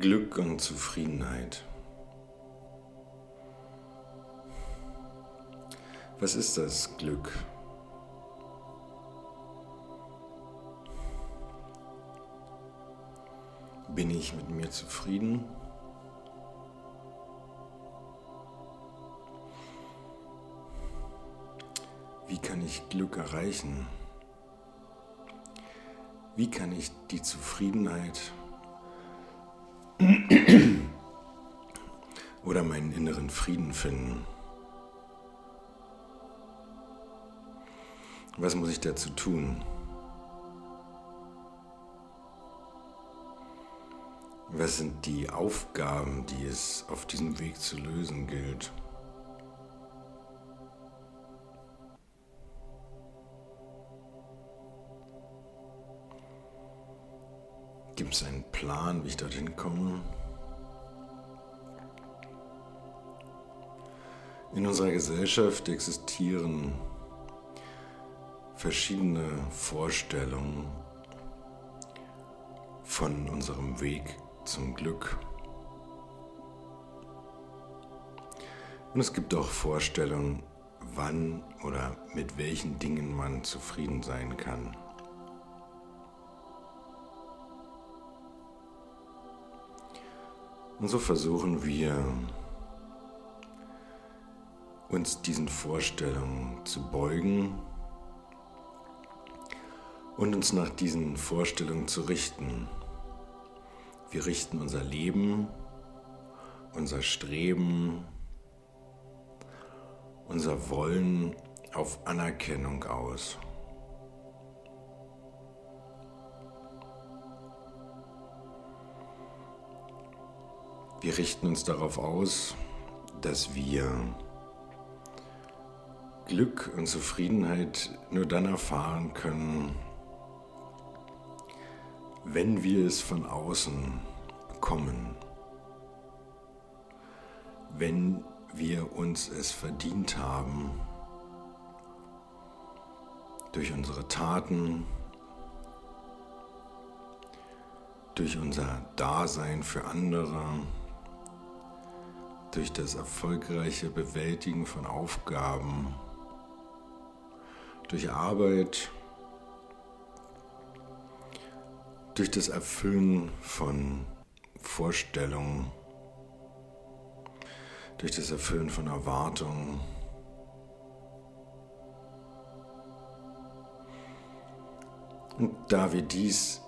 Glück und Zufriedenheit. Was ist das Glück? Bin ich mit mir zufrieden? Wie kann ich Glück erreichen? Wie kann ich die Zufriedenheit oder meinen inneren Frieden finden? Was muss ich dazu tun? Was sind die Aufgaben, die es auf diesem Weg zu lösen gilt? Gibt es einen Plan, wie ich dorthin komme? In unserer Gesellschaft existieren verschiedene Vorstellungen von unserem Weg zum Glück. Und es gibt auch Vorstellungen, wann oder mit welchen Dingen man zufrieden sein kann. Und so versuchen wir uns diesen Vorstellungen zu beugen und uns nach diesen Vorstellungen zu richten. Wir richten unser Leben, unser Streben, unser Wollen auf Anerkennung aus. Wir richten uns darauf aus, dass wir Glück und Zufriedenheit nur dann erfahren können, wenn wir es von außen bekommen, wenn wir uns es verdient haben, durch unsere Taten, durch unser Dasein für andere, durch das erfolgreiche Bewältigen von Aufgaben, durch Arbeit, durch das Erfüllen von Vorstellungen, durch das Erfüllen von Erwartungen. Und da wir dies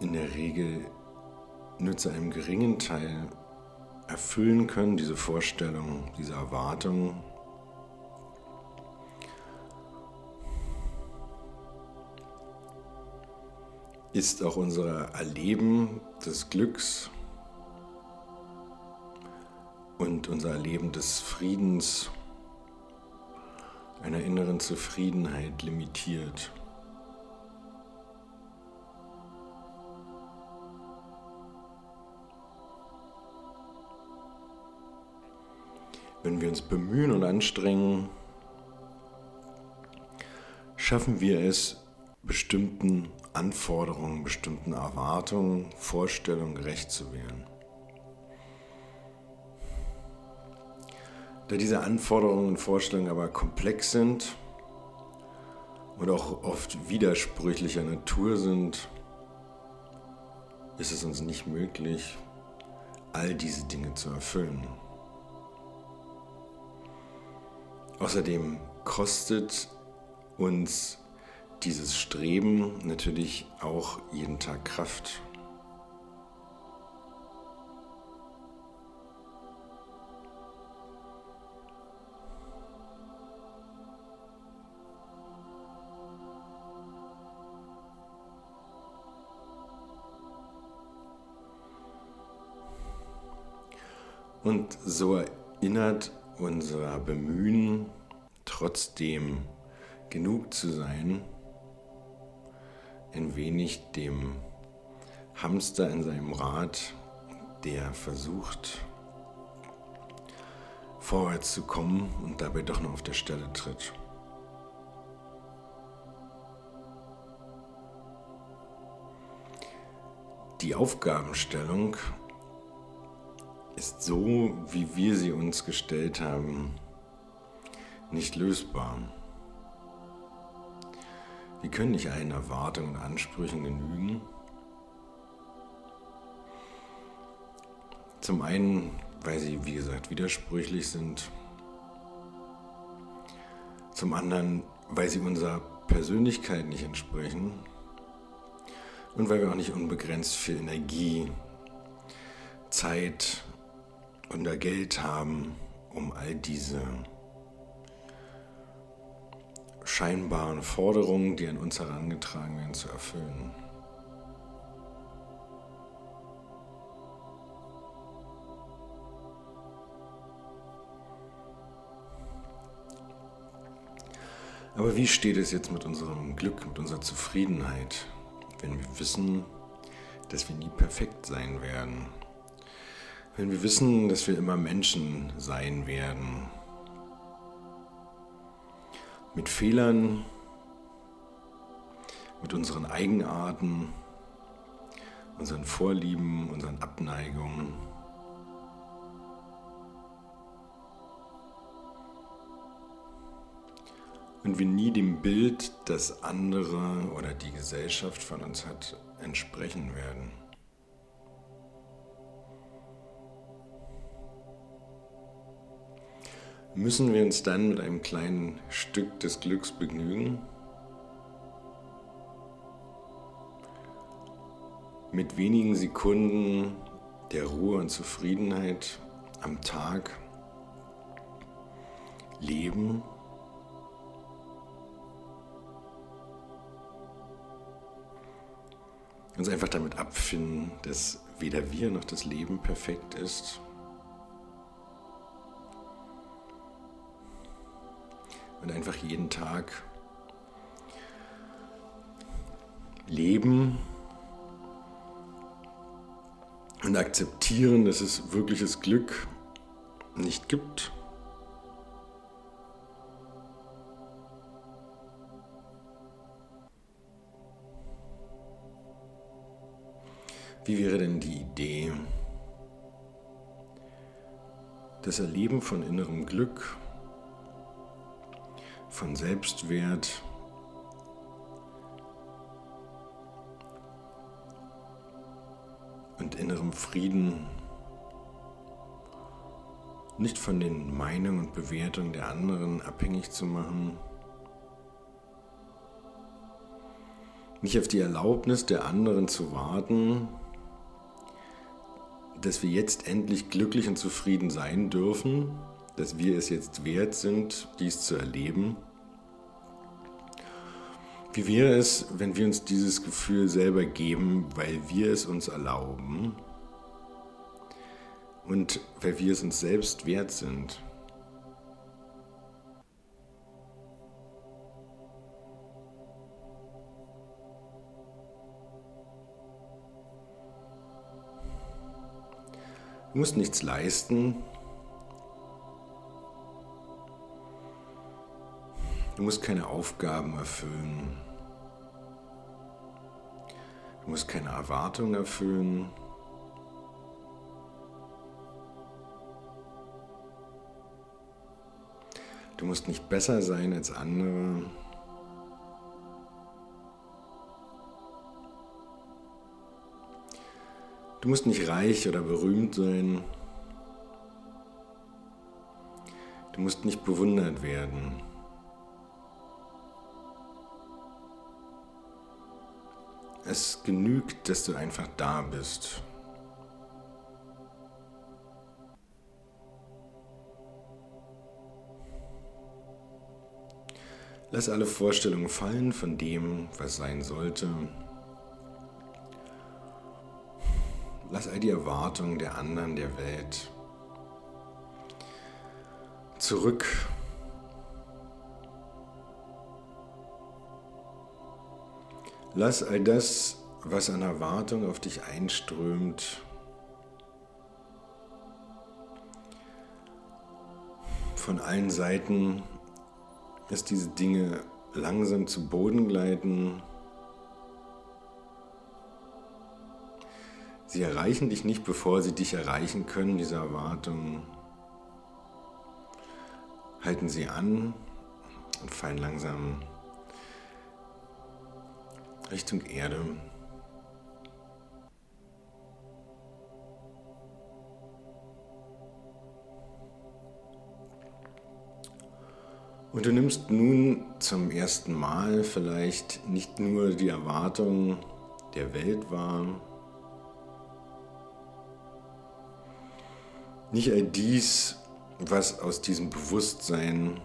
in der Regel nur zu einem geringen Teil erfüllen können, diese Vorstellungen, diese Erwartungen, ist auch unser Erleben des Glücks und unser Erleben des Friedens, einer inneren Zufriedenheit limitiert. Wenn wir uns bemühen und anstrengen, schaffen wir es, bestimmten Anforderungen, bestimmten Erwartungen, Vorstellungen gerecht zu werden. Da diese Anforderungen und Vorstellungen aber komplex sind und auch oft widersprüchlicher Natur sind, ist es uns nicht möglich, all diese Dinge zu erfüllen. Außerdem kostet uns dieses Streben natürlich auch jeden Tag Kraft. Und so erinnert unser Bemühen, trotzdem genug zu sein, ein wenig dem Hamster in seinem Rad, der versucht, vorwärts zu kommen und dabei doch noch auf der Stelle tritt. die Aufgabenstellung ist so, wie wir sie uns gestellt haben, nicht lösbar. Wir können nicht allen Erwartungen und Ansprüchen genügen. Zum einen, weil sie, wie gesagt, widersprüchlich sind. Zum anderen, weil sie unserer Persönlichkeit nicht entsprechen. Und weil wir auch nicht unbegrenzt viel Energie, Zeit und Geld haben, um all diese scheinbaren Forderungen, die an uns herangetragen werden, zu erfüllen. Aber wie steht es jetzt mit unserem Glück, mit unserer Zufriedenheit, wenn wir wissen, dass wir nie perfekt sein werden? Wenn wir wissen, dass wir immer Menschen sein werden, mit Fehlern, mit unseren Eigenarten, unseren Vorlieben, unseren Abneigungen. Und wir nie dem Bild, das andere oder die Gesellschaft von uns hat, entsprechen werden. Müssen wir uns dann mit einem kleinen Stück des Glücks begnügen? Mit wenigen Sekunden der Ruhe und Zufriedenheit am Tag leben? Uns einfach damit abfinden, dass weder wir noch das Leben perfekt ist und einfach jeden Tag leben und akzeptieren, dass es wirkliches Glück nicht gibt. Wie wäre denn die Idee, das Erleben von innerem Glück von Selbstwert, und innerem Frieden, nicht von den Meinungen und Bewertungen der anderen abhängig zu machen, nicht auf die Erlaubnis der anderen zu warten, dass wir jetzt endlich glücklich und zufrieden sein dürfen, dass wir es jetzt wert sind, dies zu erleben wie wäre es, wenn wir uns dieses Gefühl selber geben, weil wir es uns erlauben und weil wir es uns selbst wert sind? Du musst nichts leisten, Du musst keine Aufgaben erfüllen. Du musst keine Erwartungen erfüllen. Du musst nicht besser sein als andere. Du musst nicht reich oder berühmt sein. Du musst nicht bewundert werden. Es genügt, dass du einfach da bist. Lass alle Vorstellungen fallen von dem, was sein sollte. Lass all die Erwartungen der anderen, der Welt zurück Lass all das, was an Erwartung auf dich einströmt, von allen Seiten, dass diese Dinge langsam zu Boden gleiten. Sie erreichen dich nicht, bevor sie dich erreichen können, diese Erwartungen. Halten sie an und fallen langsam Richtung Erde. Und du nimmst nun zum ersten Mal vielleicht nicht nur die Erwartung der Welt wahr, nicht all dies, was aus diesem Bewusstsein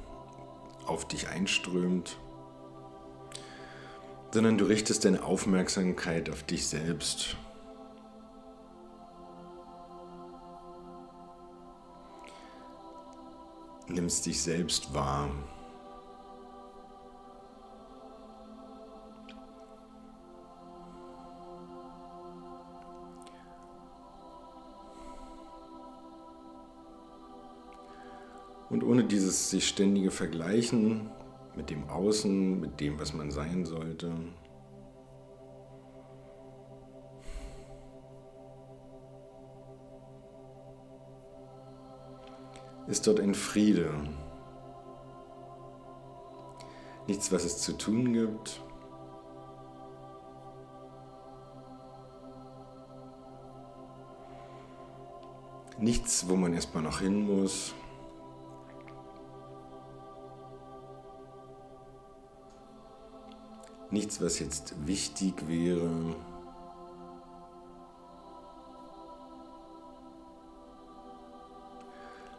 auf dich einströmt, sondern du richtest deine Aufmerksamkeit auf dich selbst. Nimmst dich selbst wahr. Und ohne dieses sich ständige Vergleichen mit dem Außen, mit dem, was man sein sollte, ist dort ein Friede. Nichts, was es zu tun gibt. Nichts, wo man erstmal noch hin muss. Nichts, was jetzt wichtig wäre.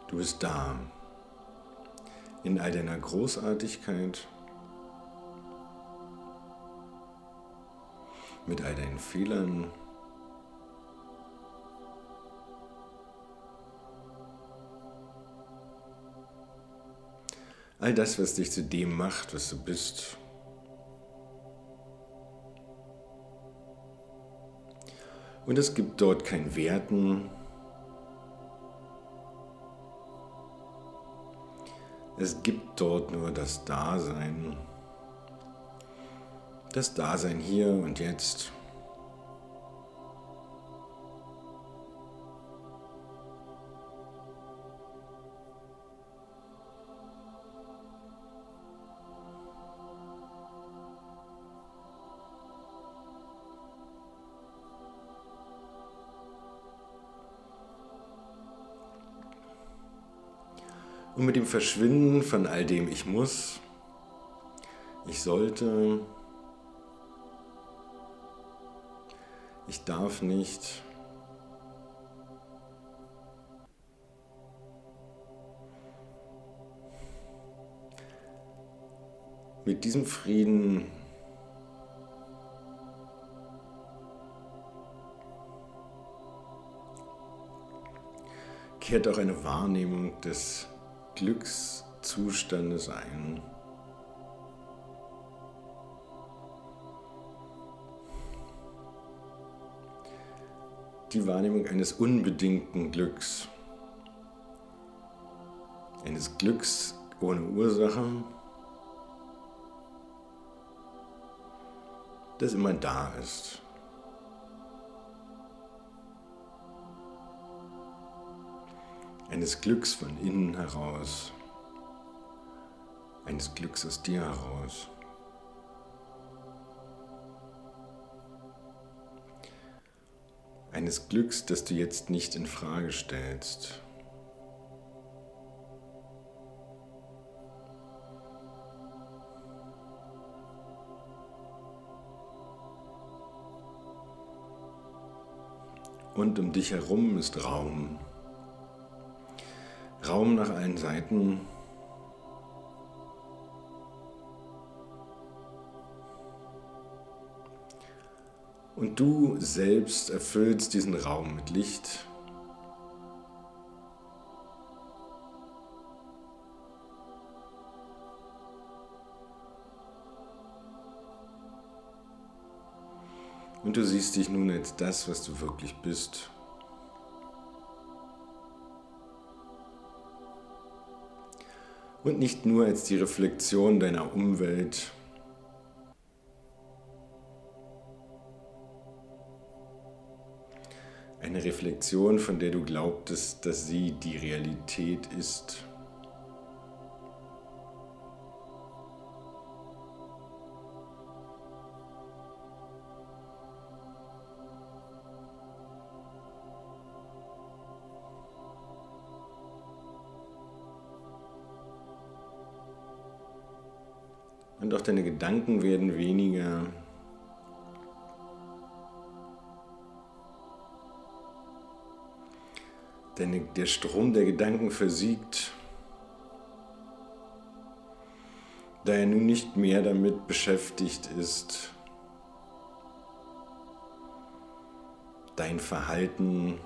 Du bist da, in all deiner Großartigkeit, mit all deinen Fehlern. All das, was dich zu dem macht, was du bist. Und es gibt dort kein Werten. Es gibt dort nur das Dasein. Das Dasein hier und jetzt. Und mit dem Verschwinden von all dem ich muss, ich sollte, ich darf nicht, mit diesem Frieden kehrt auch eine Wahrnehmung des Glückszustande sein. Die Wahrnehmung eines unbedingten Glücks, eines Glücks ohne Ursache, das immer da ist. Eines Glücks von innen heraus, eines Glücks aus dir heraus. Eines Glücks, das du jetzt nicht in Frage stellst. Und um dich herum ist Raum. Raum nach allen Seiten. Und du selbst erfüllst diesen Raum mit Licht. Und du siehst dich nun als das, was du wirklich bist. Und nicht nur als die Reflexion deiner Umwelt. eine Reflexion, von der du glaubtest, dass sie die Realität ist. Und auch deine Gedanken werden weniger. Denn der Strom der Gedanken versiegt, da er nun nicht mehr damit beschäftigt ist, dein Verhalten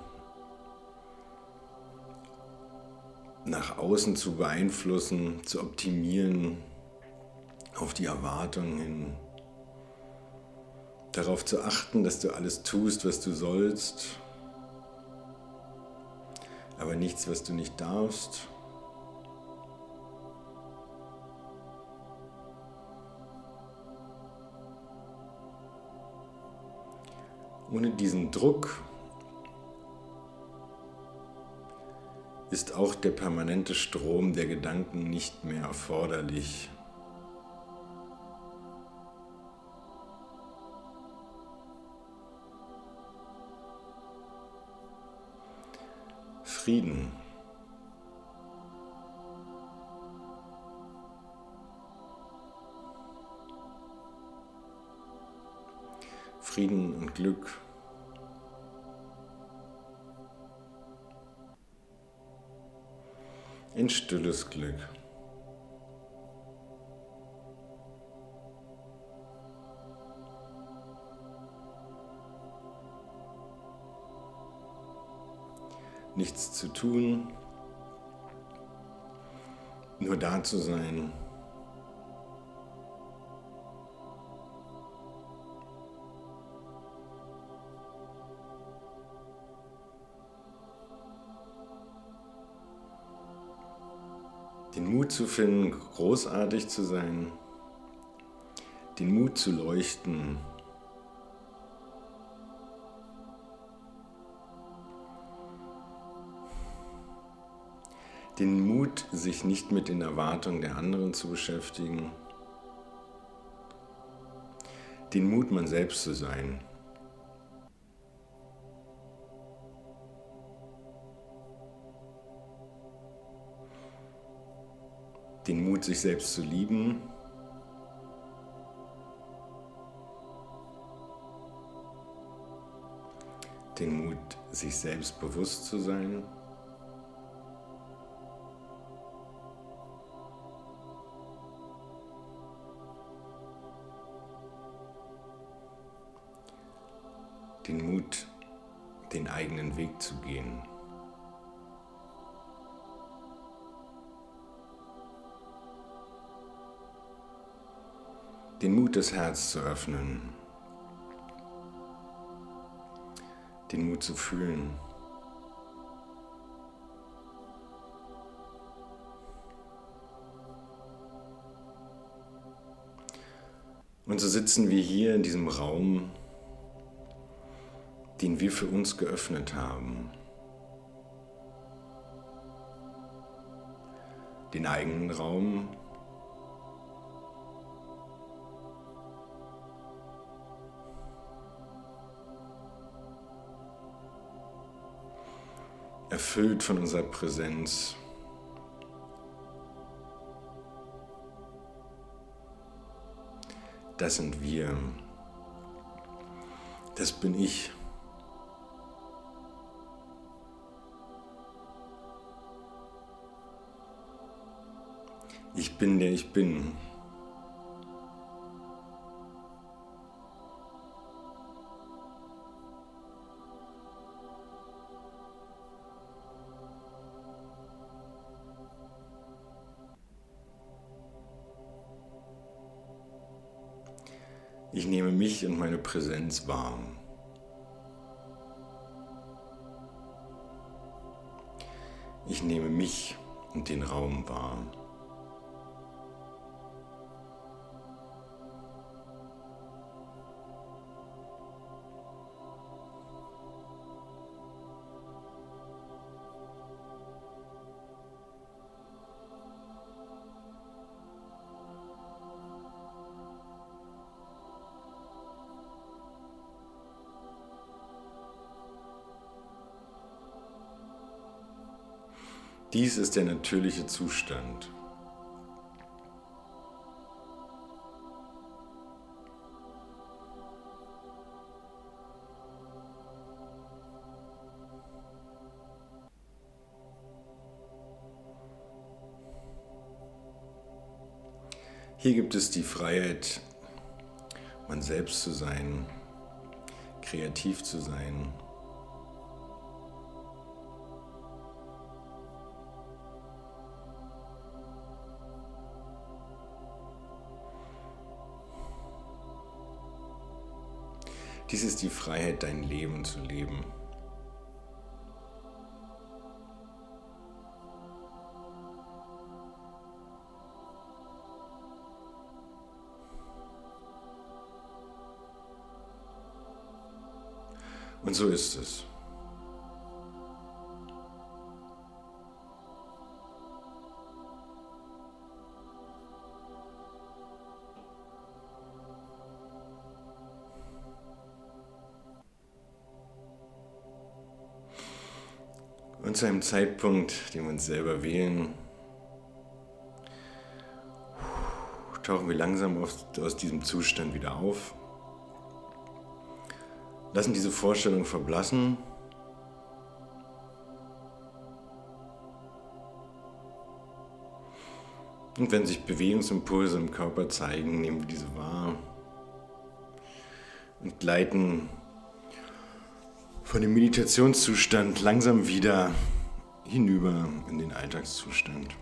nach außen zu beeinflussen, zu optimieren auf die Erwartungen hin. Darauf zu achten, dass du alles tust, was du sollst, aber nichts, was du nicht darfst. Ohne diesen Druck ist auch der permanente Strom der Gedanken nicht mehr erforderlich. Frieden. Frieden und Glück. Ein stilles Glück. Nichts zu tun, nur da zu sein. Den Mut zu finden, großartig zu sein, den Mut zu leuchten, den Mut, sich nicht mit den Erwartungen der anderen zu beschäftigen, den Mut, man selbst zu sein. Den Mut, sich selbst zu lieben. Den Mut, sich selbst bewusst zu sein. Den Mut, den eigenen Weg zu gehen. Den Mut, das Herz zu öffnen. Den Mut zu fühlen. Und so sitzen wir hier in diesem Raum den wir für uns geöffnet haben. Den eigenen Raum, erfüllt von unserer Präsenz. Das sind wir. Das bin ich. Ich bin der ich bin. Ich nehme mich und meine Präsenz wahr. Ich nehme mich und den Raum wahr. Dies ist der natürliche Zustand. Hier gibt es die Freiheit, man selbst zu sein, kreativ zu sein. Dies ist die Freiheit, dein Leben zu leben. Und so ist es. Und zu einem Zeitpunkt, den wir uns selber wählen, tauchen wir langsam aus, diesem Zustand wieder auf lassen diese Vorstellung verblassen. Und wenn sich Bewegungsimpulse im Körper zeigen, nehmen wir diese wahr und gleiten von dem Meditationszustand langsam wieder hinüber in den Alltagszustand.